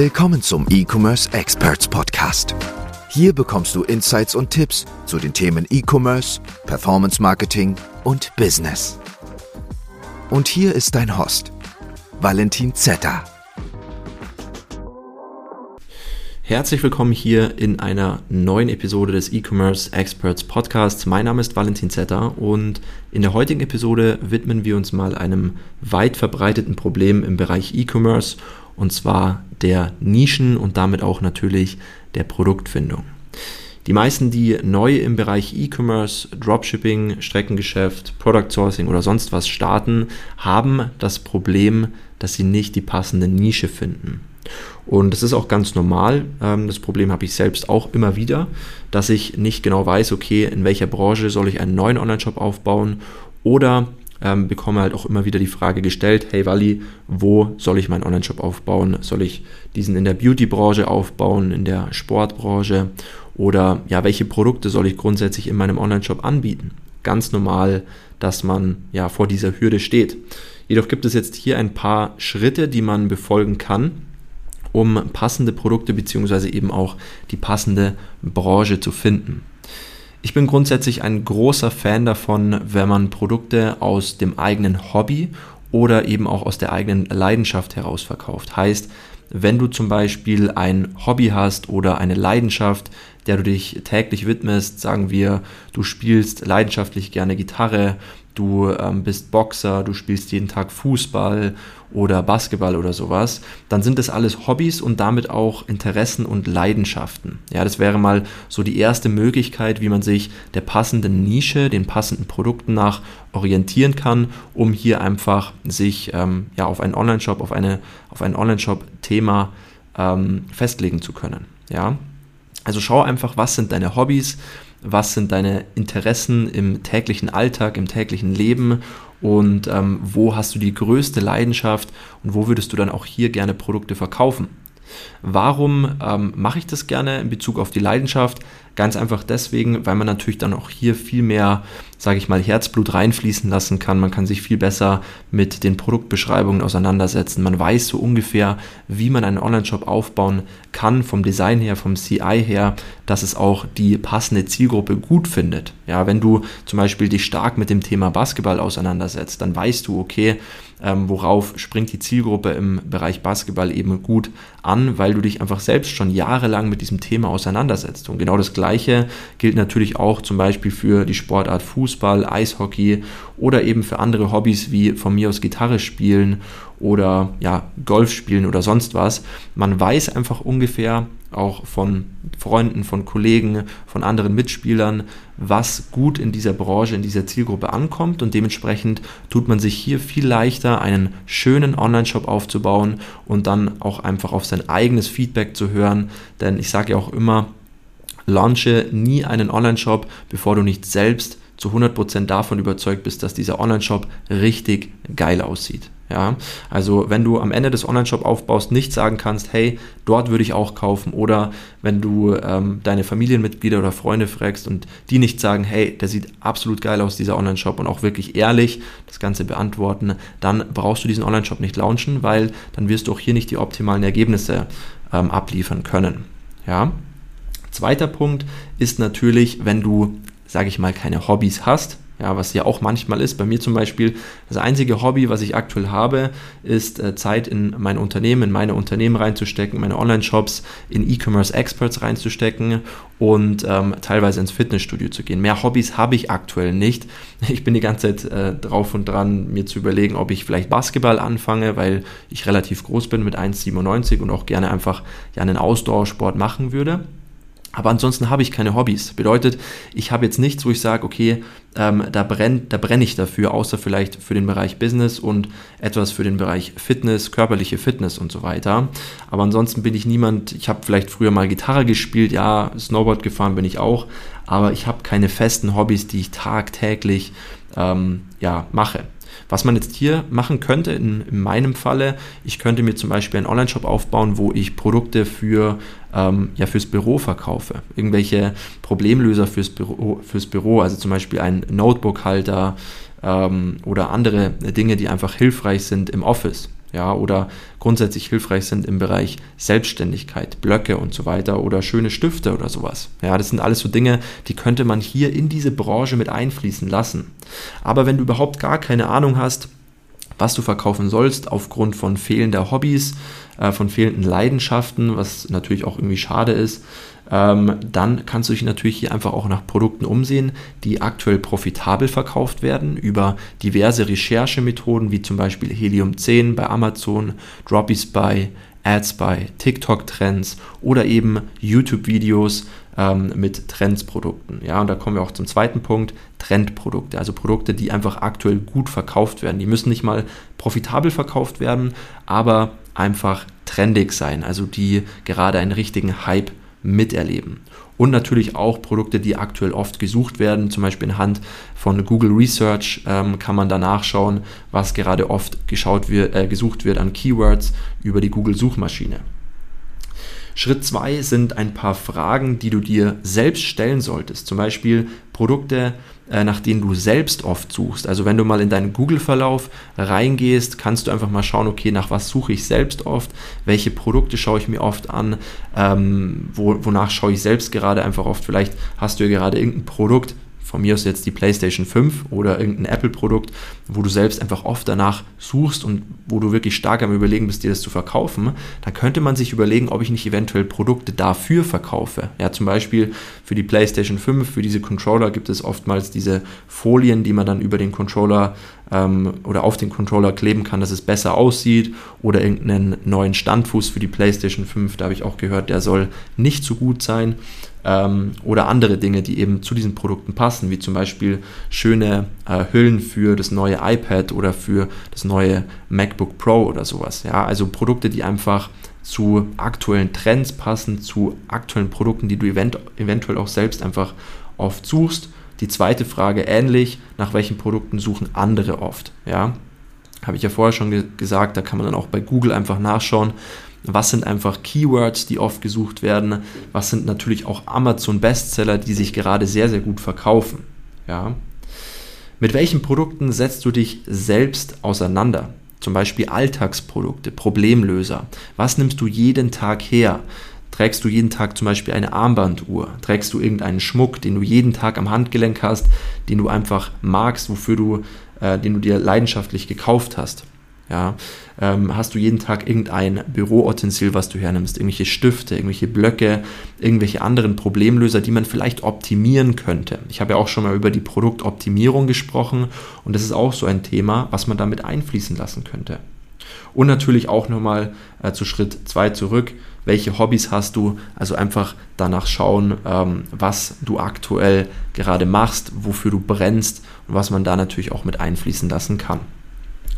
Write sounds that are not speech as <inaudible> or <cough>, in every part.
Willkommen zum E-Commerce Experts Podcast. Hier bekommst du Insights und Tipps zu den Themen E-Commerce, Performance Marketing und Business. Und hier ist dein Host, Valentin Zetter. Herzlich willkommen hier in einer neuen Episode des E-Commerce Experts Podcasts. Mein Name ist Valentin Zetter und in der heutigen Episode widmen wir uns mal einem weit verbreiteten Problem im Bereich E-Commerce und zwar der Nischen und damit auch natürlich der Produktfindung. Die meisten, die neu im Bereich E-Commerce, Dropshipping, Streckengeschäft, Product Sourcing oder sonst was starten, haben das Problem, dass sie nicht die passende Nische finden. Und das ist auch ganz normal. Ähm, das Problem habe ich selbst auch immer wieder, dass ich nicht genau weiß, okay, in welcher Branche soll ich einen neuen Online-Shop aufbauen oder ähm, bekomme halt auch immer wieder die Frage gestellt, hey Wally, wo soll ich meinen Online-Shop aufbauen? Soll ich diesen in der Beauty-Branche aufbauen, in der Sportbranche oder ja, welche Produkte soll ich grundsätzlich in meinem Online-Shop anbieten? Ganz normal, dass man ja vor dieser Hürde steht. Jedoch gibt es jetzt hier ein paar Schritte, die man befolgen kann, um passende Produkte bzw. eben auch die passende Branche zu finden. Ich bin grundsätzlich ein großer Fan davon, wenn man Produkte aus dem eigenen Hobby oder eben auch aus der eigenen Leidenschaft heraus verkauft. Heißt, wenn du zum Beispiel ein Hobby hast oder eine Leidenschaft, der du dich täglich widmest, sagen wir, du spielst leidenschaftlich gerne Gitarre du ähm, bist Boxer, du spielst jeden Tag Fußball oder Basketball oder sowas, dann sind das alles Hobbys und damit auch Interessen und Leidenschaften. Ja, das wäre mal so die erste Möglichkeit, wie man sich der passenden Nische, den passenden Produkten nach orientieren kann, um hier einfach sich ähm, ja, auf einen Online-Shop, auf, eine, auf ein Online-Shop-Thema ähm, festlegen zu können. Ja, also schau einfach, was sind deine Hobbys, was sind deine Interessen im täglichen Alltag, im täglichen Leben und ähm, wo hast du die größte Leidenschaft und wo würdest du dann auch hier gerne Produkte verkaufen. Warum ähm, mache ich das gerne in Bezug auf die Leidenschaft? Ganz einfach deswegen, weil man natürlich dann auch hier viel mehr, sage ich mal, Herzblut reinfließen lassen kann. Man kann sich viel besser mit den Produktbeschreibungen auseinandersetzen. Man weiß so ungefähr, wie man einen Online-Shop aufbauen kann, vom Design her, vom CI her, dass es auch die passende Zielgruppe gut findet. Ja, wenn du zum Beispiel dich stark mit dem Thema Basketball auseinandersetzt, dann weißt du, okay, ähm, worauf springt die Zielgruppe im Bereich Basketball eben gut an, weil du dich einfach selbst schon jahrelang mit diesem Thema auseinandersetzt. Und genau das Gleiche gilt natürlich auch zum Beispiel für die Sportart Fußball, Eishockey oder eben für andere Hobbys wie von mir aus Gitarre spielen oder ja, Golf spielen oder sonst was. Man weiß einfach ungefähr auch von Freunden, von Kollegen, von anderen Mitspielern, was gut in dieser Branche, in dieser Zielgruppe ankommt und dementsprechend tut man sich hier viel leichter, einen schönen Online-Shop aufzubauen und dann auch einfach auf sein eigenes Feedback zu hören, denn ich sage ja auch immer, launche nie einen Online-Shop, bevor du nicht selbst zu 100% davon überzeugt bist, dass dieser Online-Shop richtig geil aussieht. Ja, also wenn du am Ende des Online-Shop aufbaust, nicht sagen kannst, hey, dort würde ich auch kaufen oder wenn du ähm, deine Familienmitglieder oder Freunde fragst und die nicht sagen, hey, der sieht absolut geil aus, dieser Online-Shop und auch wirklich ehrlich das Ganze beantworten, dann brauchst du diesen Online-Shop nicht launchen, weil dann wirst du auch hier nicht die optimalen Ergebnisse ähm, abliefern können. Ja. Zweiter Punkt ist natürlich, wenn du, sage ich mal, keine Hobbys hast, ja, was ja auch manchmal ist. Bei mir zum Beispiel, das einzige Hobby, was ich aktuell habe, ist äh, Zeit in mein Unternehmen, in meine Unternehmen reinzustecken, meine Online-Shops, in E-Commerce Experts reinzustecken und ähm, teilweise ins Fitnessstudio zu gehen. Mehr Hobbys habe ich aktuell nicht. Ich bin die ganze Zeit äh, drauf und dran, mir zu überlegen, ob ich vielleicht Basketball anfange, weil ich relativ groß bin mit 1,97 und auch gerne einfach ja, einen Ausdauersport machen würde. Aber ansonsten habe ich keine Hobbys. Bedeutet, ich habe jetzt nichts, wo ich sage, okay, ähm, da brenne da brenn ich dafür, außer vielleicht für den Bereich Business und etwas für den Bereich Fitness, körperliche Fitness und so weiter. Aber ansonsten bin ich niemand, ich habe vielleicht früher mal Gitarre gespielt, ja, Snowboard gefahren bin ich auch, aber ich habe keine festen Hobbys, die ich tagtäglich ähm, ja, mache. Was man jetzt hier machen könnte, in, in meinem Falle, ich könnte mir zum Beispiel einen Online-Shop aufbauen, wo ich Produkte für, ähm, ja, fürs Büro verkaufe. Irgendwelche Problemlöser fürs Büro, fürs Büro also zum Beispiel ein Notebook-Halter ähm, oder andere Dinge, die einfach hilfreich sind im Office. Ja, oder grundsätzlich hilfreich sind im Bereich Selbstständigkeit, Blöcke und so weiter oder schöne Stifte oder sowas. Ja, das sind alles so Dinge, die könnte man hier in diese Branche mit einfließen lassen. Aber wenn du überhaupt gar keine Ahnung hast, was du verkaufen sollst, aufgrund von fehlender Hobbys, äh, von fehlenden Leidenschaften, was natürlich auch irgendwie schade ist, ähm, dann kannst du dich natürlich hier einfach auch nach Produkten umsehen, die aktuell profitabel verkauft werden über diverse Recherchemethoden wie zum Beispiel Helium 10 bei Amazon, Droppyspy, AdSpy, TikTok-Trends oder eben YouTube-Videos ähm, mit Trendsprodukten. Ja, und da kommen wir auch zum zweiten Punkt, Trendprodukte, also Produkte, die einfach aktuell gut verkauft werden. Die müssen nicht mal profitabel verkauft werden, aber einfach trendig sein, also die gerade einen richtigen Hype miterleben. Und natürlich auch Produkte, die aktuell oft gesucht werden, zum Beispiel anhand von Google Research ähm, kann man da nachschauen, was gerade oft geschaut wird, äh, gesucht wird an Keywords über die Google-Suchmaschine. Schritt 2 sind ein paar Fragen, die du dir selbst stellen solltest. Zum Beispiel Produkte, nach denen du selbst oft suchst. Also wenn du mal in deinen Google-Verlauf reingehst, kannst du einfach mal schauen, okay, nach was suche ich selbst oft, welche Produkte schaue ich mir oft an, ähm, wo, wonach schaue ich selbst gerade einfach oft. Vielleicht hast du ja gerade irgendein Produkt, von mir aus jetzt die PlayStation 5 oder irgendein Apple-Produkt, wo du selbst einfach oft danach suchst und wo du wirklich stark am Überlegen bist, dir das zu verkaufen, dann könnte man sich überlegen, ob ich nicht eventuell Produkte dafür verkaufe. Ja, zum Beispiel für die PlayStation 5, für diese Controller gibt es oftmals diese Folien, die man dann über den Controller ähm, oder auf den Controller kleben kann, dass es besser aussieht oder irgendeinen neuen Standfuß für die PlayStation 5, da habe ich auch gehört, der soll nicht so gut sein ähm, oder andere Dinge, die eben zu diesen Produkten passen, wie zum Beispiel schöne äh, Hüllen für das neue iPad oder für das neue MacBook Pro oder sowas. Ja, also Produkte, die einfach zu aktuellen Trends passen, zu aktuellen Produkten, die du event eventuell auch selbst einfach oft suchst. Die zweite Frage ähnlich, nach welchen Produkten suchen andere oft? Ja, habe ich ja vorher schon ge gesagt, da kann man dann auch bei Google einfach nachschauen, was sind einfach Keywords, die oft gesucht werden, was sind natürlich auch Amazon-Bestseller, die sich gerade sehr, sehr gut verkaufen. Ja. Mit welchen Produkten setzt du dich selbst auseinander? Zum Beispiel Alltagsprodukte, Problemlöser. Was nimmst du jeden Tag her? Trägst du jeden Tag zum Beispiel eine Armbanduhr? Trägst du irgendeinen Schmuck, den du jeden Tag am Handgelenk hast, den du einfach magst, wofür du, äh, den du dir leidenschaftlich gekauft hast? Ja, ähm, hast du jeden Tag irgendein Büroutensil, was du hernimmst, irgendwelche Stifte, irgendwelche Blöcke, irgendwelche anderen Problemlöser, die man vielleicht optimieren könnte. Ich habe ja auch schon mal über die Produktoptimierung gesprochen und das ist auch so ein Thema, was man damit einfließen lassen könnte. Und natürlich auch nochmal äh, zu Schritt 2 zurück. Welche Hobbys hast du? Also einfach danach schauen, ähm, was du aktuell gerade machst, wofür du brennst und was man da natürlich auch mit einfließen lassen kann.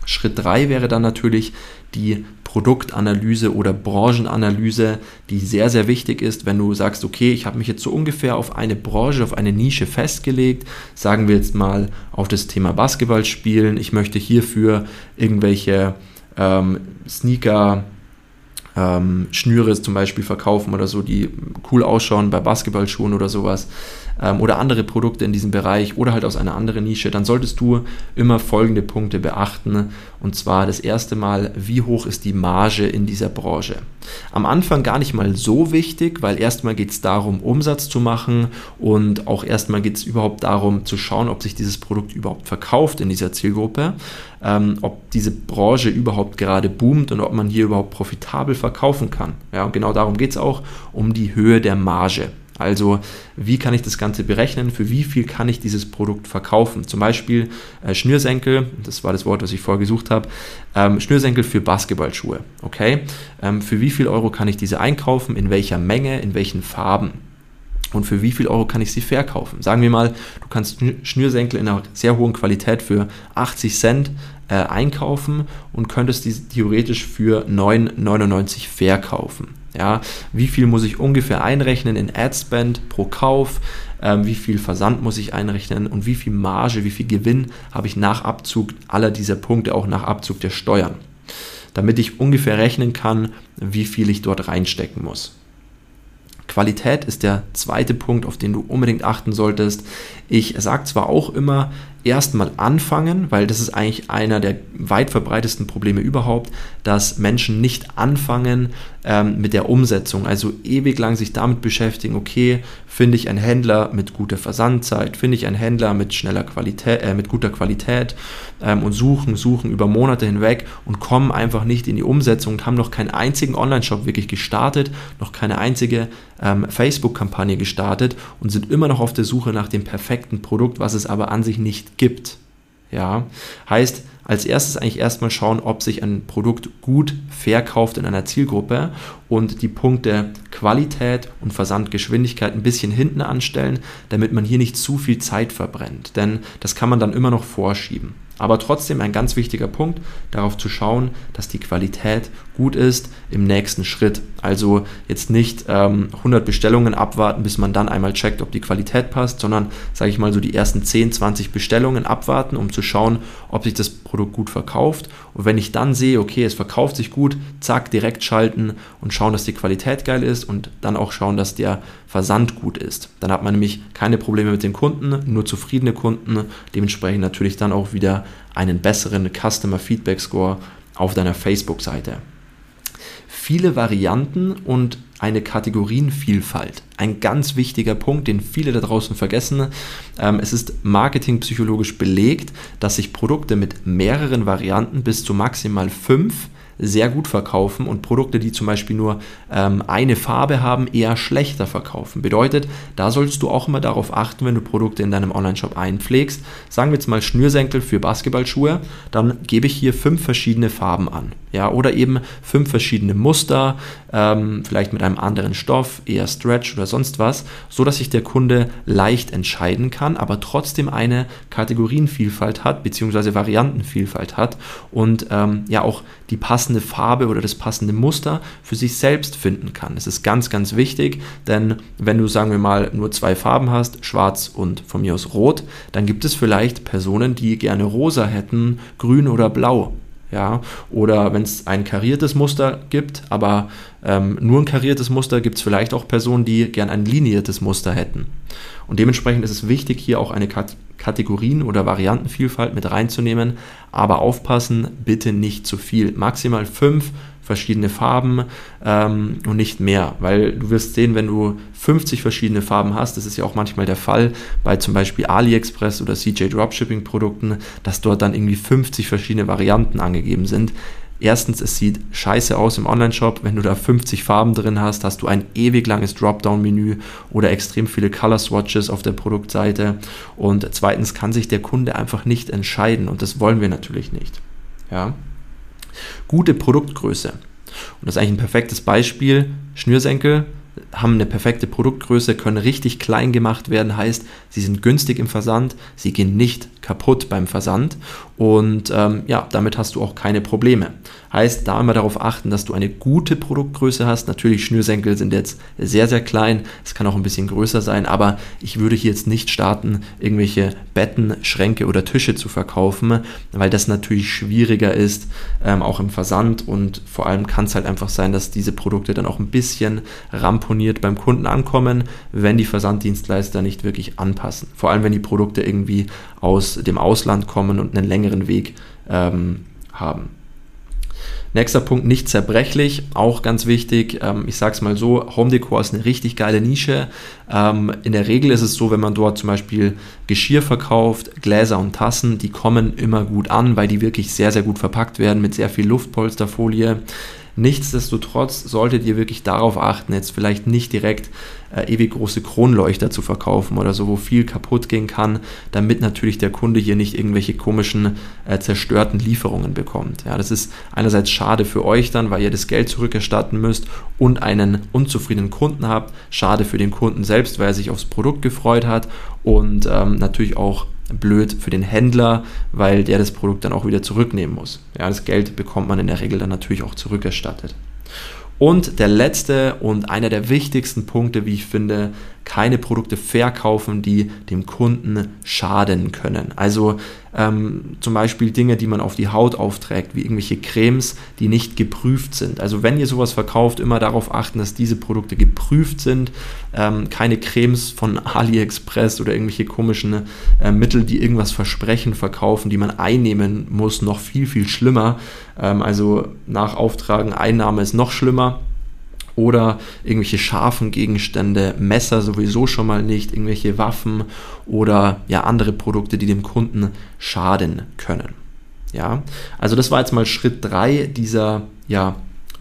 Schritt 3 wäre dann natürlich die Produktanalyse oder Branchenanalyse, die sehr, sehr wichtig ist, wenn du sagst, okay, ich habe mich jetzt so ungefähr auf eine Branche, auf eine Nische festgelegt, sagen wir jetzt mal auf das Thema Basketball spielen, ich möchte hierfür irgendwelche ähm, Sneaker, ähm, Schnüre zum Beispiel verkaufen oder so, die cool ausschauen bei Basketballschuhen oder sowas ähm, oder andere Produkte in diesem Bereich oder halt aus einer anderen Nische, dann solltest du immer folgende Punkte beachten. Und zwar das erste Mal, wie hoch ist die Marge in dieser Branche? Am Anfang gar nicht mal so wichtig, weil erstmal geht es darum, Umsatz zu machen und auch erstmal geht es überhaupt darum zu schauen, ob sich dieses Produkt überhaupt verkauft in dieser Zielgruppe, ähm, ob diese Branche überhaupt gerade boomt und ob man hier überhaupt profitabel verkaufen kann. Ja, und genau darum geht es auch, um die Höhe der Marge. Also wie kann ich das Ganze berechnen? Für wie viel kann ich dieses Produkt verkaufen? Zum Beispiel äh, Schnürsenkel, das war das Wort, was ich vorher gesucht habe, ähm, Schnürsenkel für Basketballschuhe. Okay, ähm, für wie viel Euro kann ich diese einkaufen? In welcher Menge? In welchen Farben? und für wie viel Euro kann ich sie verkaufen? Sagen wir mal, du kannst Schnürsenkel in einer sehr hohen Qualität für 80 Cent äh, einkaufen und könntest die theoretisch für 9,99 verkaufen. Ja, wie viel muss ich ungefähr einrechnen in Adspend pro Kauf? Ähm, wie viel Versand muss ich einrechnen und wie viel Marge, wie viel Gewinn habe ich nach Abzug aller dieser Punkte, auch nach Abzug der Steuern? Damit ich ungefähr rechnen kann, wie viel ich dort reinstecken muss. Qualität ist der zweite Punkt, auf den du unbedingt achten solltest. Ich sage zwar auch immer, erstmal anfangen, weil das ist eigentlich einer der weit verbreitesten Probleme überhaupt, dass Menschen nicht anfangen ähm, mit der Umsetzung, also ewig lang sich damit beschäftigen, okay, finde ich einen Händler mit guter Versandzeit, finde ich einen Händler mit schneller Qualität, äh, mit guter Qualität ähm, und suchen, suchen über Monate hinweg und kommen einfach nicht in die Umsetzung und haben noch keinen einzigen Online-Shop wirklich gestartet, noch keine einzige ähm, Facebook-Kampagne gestartet und sind immer noch auf der Suche nach dem perfekten Produkt, was es aber an sich nicht gibt. Ja, heißt, als erstes eigentlich erstmal schauen, ob sich ein Produkt gut verkauft in einer Zielgruppe und die Punkte Qualität und Versandgeschwindigkeit ein bisschen hinten anstellen, damit man hier nicht zu viel Zeit verbrennt. Denn das kann man dann immer noch vorschieben. Aber trotzdem ein ganz wichtiger Punkt, darauf zu schauen, dass die Qualität gut ist im nächsten Schritt. Also jetzt nicht ähm, 100 Bestellungen abwarten, bis man dann einmal checkt, ob die Qualität passt, sondern sage ich mal so die ersten 10, 20 Bestellungen abwarten, um zu schauen, ob sich das Produkt gut verkauft. Und wenn ich dann sehe, okay, es verkauft sich gut, zack, direkt schalten und schauen, dass die Qualität geil ist und dann auch schauen, dass der Versand gut ist. Dann hat man nämlich keine Probleme mit den Kunden, nur zufriedene Kunden, dementsprechend natürlich dann auch wieder einen besseren Customer Feedback Score auf deiner Facebook-Seite. Viele Varianten und eine Kategorienvielfalt. Ein ganz wichtiger Punkt, den viele da draußen vergessen. Ähm, es ist marketingpsychologisch belegt, dass sich Produkte mit mehreren Varianten bis zu maximal fünf sehr gut verkaufen und Produkte, die zum Beispiel nur ähm, eine Farbe haben, eher schlechter verkaufen. Bedeutet, da solltest du auch immer darauf achten, wenn du Produkte in deinem Online-Shop einpflegst. Sagen wir jetzt mal Schnürsenkel für Basketballschuhe, dann gebe ich hier fünf verschiedene Farben an. Ja, oder eben fünf verschiedene Muster, ähm, vielleicht mit einem anderen Stoff, eher Stretch oder sonst was, so dass sich der Kunde leicht entscheiden kann, aber trotzdem eine Kategorienvielfalt hat, beziehungsweise Variantenvielfalt hat und ähm, ja auch die passende Farbe oder das passende Muster für sich selbst finden kann. Das ist ganz, ganz wichtig, denn wenn du, sagen wir mal, nur zwei Farben hast, schwarz und von mir aus rot, dann gibt es vielleicht Personen, die gerne rosa hätten, grün oder blau. Ja, oder wenn es ein kariertes Muster gibt, aber ähm, nur ein kariertes Muster, gibt es vielleicht auch Personen, die gern ein liniertes Muster hätten. Und dementsprechend ist es wichtig, hier auch eine Kat Kategorien- oder Variantenvielfalt mit reinzunehmen, aber aufpassen, bitte nicht zu viel. Maximal fünf verschiedene Farben ähm, und nicht mehr, weil du wirst sehen, wenn du 50 verschiedene Farben hast, das ist ja auch manchmal der Fall bei zum Beispiel AliExpress oder CJ Dropshipping Produkten, dass dort dann irgendwie 50 verschiedene Varianten angegeben sind. Erstens, es sieht scheiße aus im Online-Shop. Wenn du da 50 Farben drin hast, hast du ein ewig langes Dropdown-Menü oder extrem viele Color-Swatches auf der Produktseite. Und zweitens kann sich der Kunde einfach nicht entscheiden und das wollen wir natürlich nicht. Ja. Gute Produktgröße. Und das ist eigentlich ein perfektes Beispiel. Schnürsenkel haben eine perfekte Produktgröße, können richtig klein gemacht werden, heißt, sie sind günstig im Versand, sie gehen nicht kaputt beim Versand und ähm, ja, damit hast du auch keine Probleme. Heißt, da immer darauf achten, dass du eine gute Produktgröße hast. Natürlich, Schnürsenkel sind jetzt sehr, sehr klein, es kann auch ein bisschen größer sein, aber ich würde hier jetzt nicht starten, irgendwelche Betten, Schränke oder Tische zu verkaufen, weil das natürlich schwieriger ist, ähm, auch im Versand und vor allem kann es halt einfach sein, dass diese Produkte dann auch ein bisschen ramponiert beim Kunden ankommen, wenn die Versanddienstleister nicht wirklich anpassen. Vor allem, wenn die Produkte irgendwie aus dem Ausland kommen und einen längeren Weg ähm, haben. Nächster Punkt, nicht zerbrechlich, auch ganz wichtig. Ähm, ich sage es mal so, Home Decor ist eine richtig geile Nische. Ähm, in der Regel ist es so, wenn man dort zum Beispiel Geschirr verkauft, Gläser und Tassen, die kommen immer gut an, weil die wirklich sehr, sehr gut verpackt werden mit sehr viel Luftpolsterfolie. Nichtsdestotrotz solltet ihr wirklich darauf achten, jetzt vielleicht nicht direkt äh, ewig große Kronleuchter zu verkaufen oder so, wo viel kaputt gehen kann, damit natürlich der Kunde hier nicht irgendwelche komischen äh, zerstörten Lieferungen bekommt. Ja, das ist einerseits schade für euch dann, weil ihr das Geld zurückerstatten müsst und einen unzufriedenen Kunden habt. Schade für den Kunden selbst, weil er sich aufs Produkt gefreut hat und ähm, natürlich auch blöd für den Händler, weil der das Produkt dann auch wieder zurücknehmen muss. Ja, das Geld bekommt man in der Regel dann natürlich auch zurückerstattet. Und der letzte und einer der wichtigsten Punkte, wie ich finde, keine Produkte verkaufen, die dem Kunden schaden können. Also ähm, zum Beispiel Dinge, die man auf die Haut aufträgt, wie irgendwelche Cremes, die nicht geprüft sind. Also wenn ihr sowas verkauft, immer darauf achten, dass diese Produkte geprüft sind. Ähm, keine Cremes von <laughs> AliExpress oder irgendwelche komischen äh, Mittel, die irgendwas versprechen, verkaufen, die man einnehmen muss, noch viel, viel schlimmer. Ähm, also nach Auftragen Einnahme ist noch schlimmer oder irgendwelche scharfen Gegenstände, Messer sowieso schon mal nicht, irgendwelche Waffen oder ja andere Produkte, die dem Kunden schaden können. Ja, also das war jetzt mal Schritt 3 dieser ja,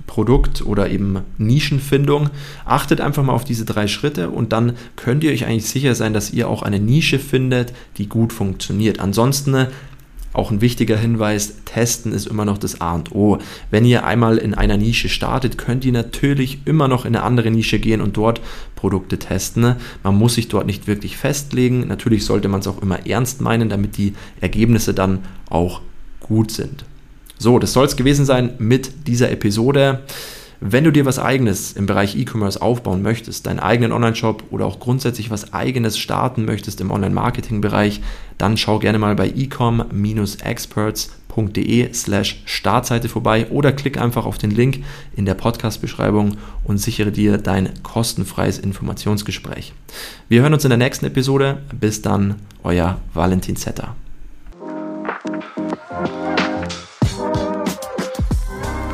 Produkt- oder eben Nischenfindung. Achtet einfach mal auf diese drei Schritte und dann könnt ihr euch eigentlich sicher sein, dass ihr auch eine Nische findet, die gut funktioniert. Ansonsten auch ein wichtiger Hinweis, testen ist immer noch das A und O. Wenn ihr einmal in einer Nische startet, könnt ihr natürlich immer noch in eine andere Nische gehen und dort Produkte testen. Man muss sich dort nicht wirklich festlegen. Natürlich sollte man es auch immer ernst meinen, damit die Ergebnisse dann auch gut sind. So, das soll es gewesen sein mit dieser Episode. Wenn du dir was eigenes im Bereich E-Commerce aufbauen möchtest, deinen eigenen Online-Shop oder auch grundsätzlich was eigenes starten möchtest im Online-Marketing-Bereich, dann schau gerne mal bei ecom-experts.de slash Startseite vorbei oder klick einfach auf den Link in der Podcast-Beschreibung und sichere dir dein kostenfreies Informationsgespräch. Wir hören uns in der nächsten Episode. Bis dann, euer Valentin Zetter.